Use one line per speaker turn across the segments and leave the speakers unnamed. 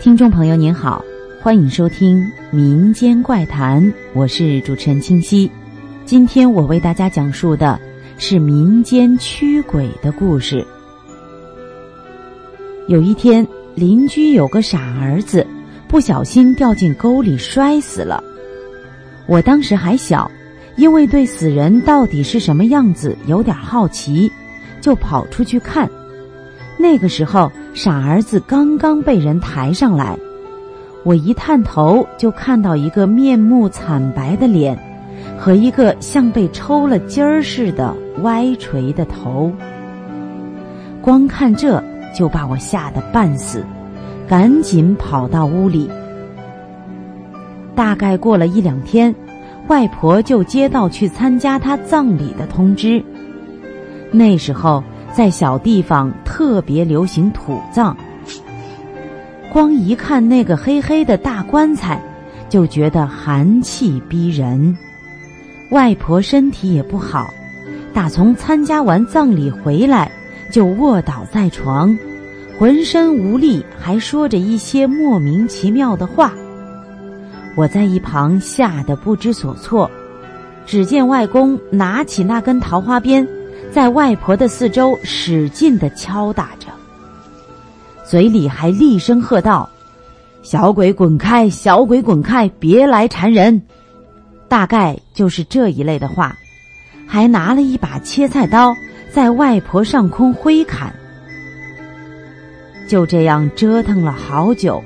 听众朋友您好，欢迎收听《民间怪谈》，我是主持人清溪。今天我为大家讲述的是民间驱鬼的故事。有一天，邻居有个傻儿子，不小心掉进沟里摔死了。我当时还小，因为对死人到底是什么样子有点好奇，就跑出去看。那个时候，傻儿子刚刚被人抬上来，我一探头就看到一个面目惨白的脸，和一个像被抽了筋儿似的歪垂的头。光看这就把我吓得半死，赶紧跑到屋里。大概过了一两天，外婆就接到去参加她葬礼的通知。那时候。在小地方特别流行土葬，光一看那个黑黑的大棺材，就觉得寒气逼人。外婆身体也不好，打从参加完葬礼回来就卧倒在床，浑身无力，还说着一些莫名其妙的话。我在一旁吓得不知所措，只见外公拿起那根桃花鞭。在外婆的四周使劲的敲打着，嘴里还厉声喝道：“小鬼滚开！小鬼滚开！别来缠人！”大概就是这一类的话，还拿了一把切菜刀在外婆上空挥砍。就这样折腾了好久，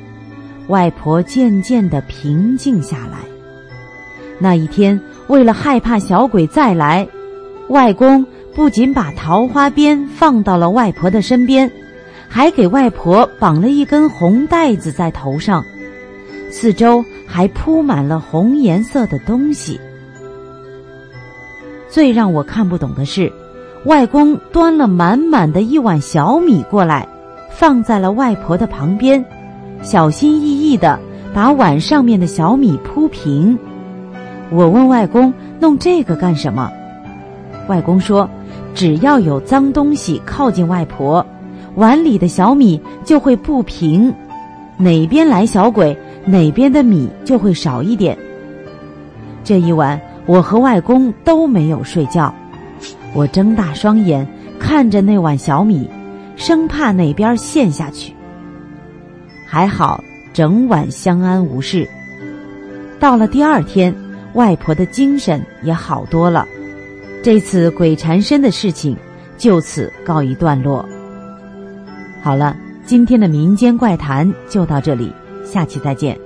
外婆渐渐的平静下来。那一天，为了害怕小鬼再来，外公。不仅把桃花鞭放到了外婆的身边，还给外婆绑了一根红带子在头上，四周还铺满了红颜色的东西。最让我看不懂的是，外公端了满满的一碗小米过来，放在了外婆的旁边，小心翼翼的把碗上面的小米铺平。我问外公弄这个干什么？外公说。只要有脏东西靠近外婆，碗里的小米就会不平，哪边来小鬼，哪边的米就会少一点。这一晚，我和外公都没有睡觉，我睁大双眼看着那碗小米，生怕哪边陷下去。还好，整晚相安无事。到了第二天，外婆的精神也好多了。这次鬼缠身的事情就此告一段落。好了，今天的民间怪谈就到这里，下期再见。